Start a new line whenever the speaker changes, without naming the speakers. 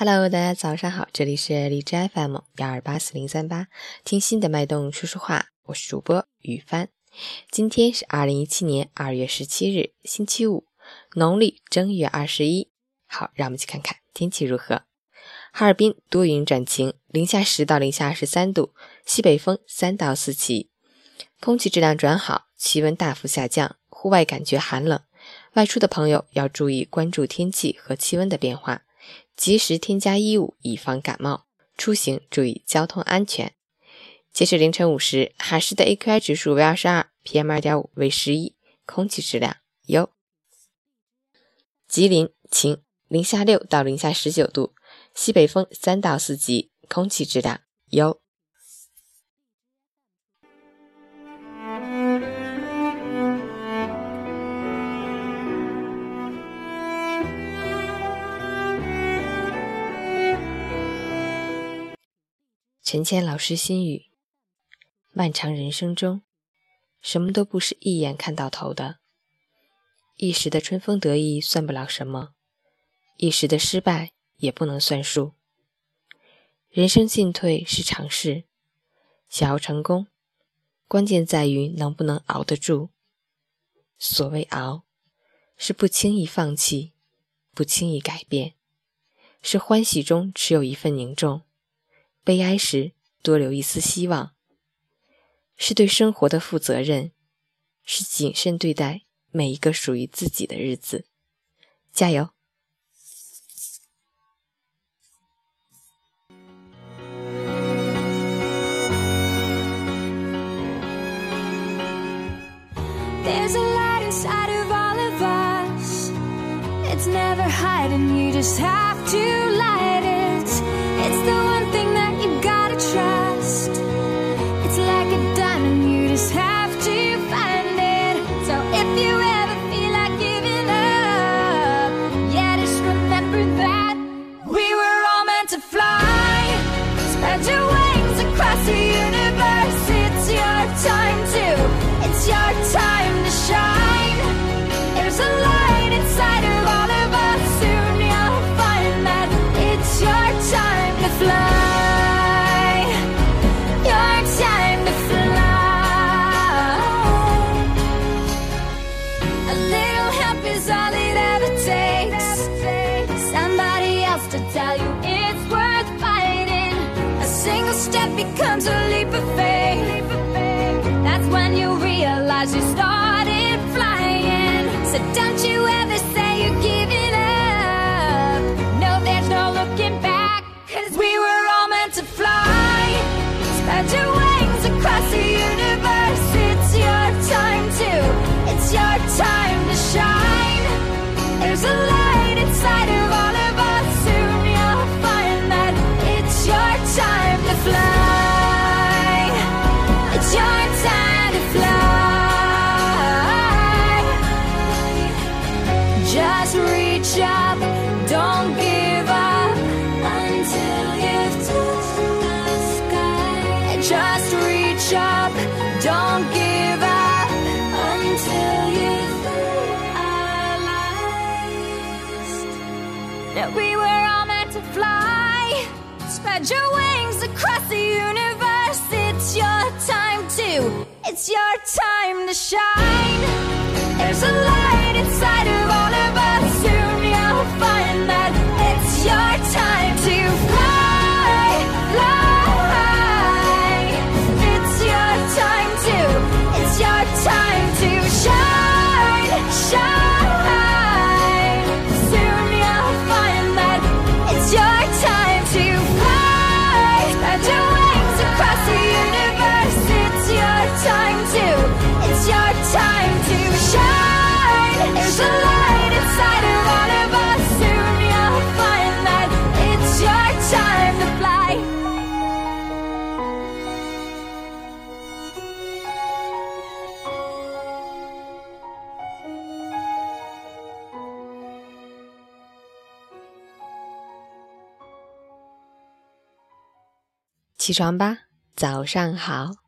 Hello，大家早上好，这里是荔枝 FM 幺二八四零三八，听心的脉动说说话，我是主播雨帆。今天是二零一七年二月十七日，星期五，农历正月二十一。好，让我们去看看天气如何。哈尔滨多云转晴，零下十到零下二十三度，西北风三到四级，空气质量转好，气温大幅下降，户外感觉寒冷。外出的朋友要注意关注天气和气温的变化。及时添加衣物，以防感冒。出行注意交通安全。截至凌晨五时，海市的 AQI 指数为二十二，PM 二点五为十一，空气质量优。吉林晴，零下六到零下十九度，西北风三到四级，空气质量优。陈谦老师心语：漫长人生中，什么都不是一眼看到头的。一时的春风得意算不了什么，一时的失败也不能算数。人生进退是常事，想要成功，关键在于能不能熬得住。所谓熬，是不轻易放弃，不轻易改变，是欢喜中持有一份凝重。悲哀时多留一丝希望，是对生活的负责任，是谨慎对待每一个属于自己的日子。加油！That.
！becomes a leap of faith. That's when you realize you started flying. So don't you ever say you're giving up. No, there's no looking back. Cause we were all meant to fly. Spread your wings across the universe. It's your time to, it's your time to shine. There's a light It's your time to fly. Just reach up, don't give up until you've the sky. Just reach up, don't give up until you've we were all meant to fly. Spread your wings across the universe. It's your time to, it's your time to shine. There's a light inside of us.
起床吧，早上好。